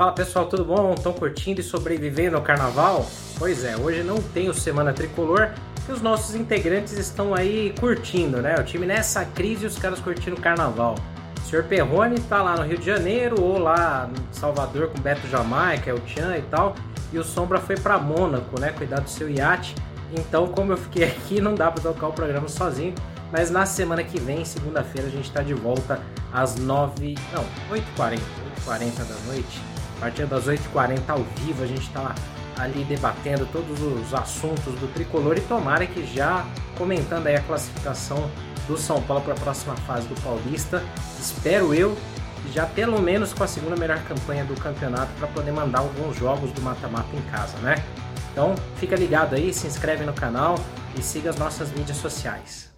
Fala pessoal, tudo bom? Estão curtindo e sobrevivendo ao carnaval? Pois é, hoje não tem o Semana Tricolor e os nossos integrantes estão aí curtindo, né? O time nessa crise e os caras curtindo o carnaval. O senhor Perrone tá lá no Rio de Janeiro ou lá em Salvador com Beto Jamaica, o Tchan e tal. E o Sombra foi para Mônaco, né? Cuidar do seu iate. Então, como eu fiquei aqui, não dá para tocar o programa sozinho. Mas na semana que vem, segunda-feira, a gente está de volta às 9. Não, 8h40. 8h40 da noite a partir das 8h40 ao vivo, a gente está ali debatendo todos os assuntos do tricolor e tomara que já comentando aí a classificação do São Paulo para a próxima fase do Paulista. Espero eu já pelo menos com a segunda melhor campanha do campeonato para poder mandar alguns jogos do mata-mata em casa, né? Então fica ligado aí, se inscreve no canal e siga as nossas mídias sociais.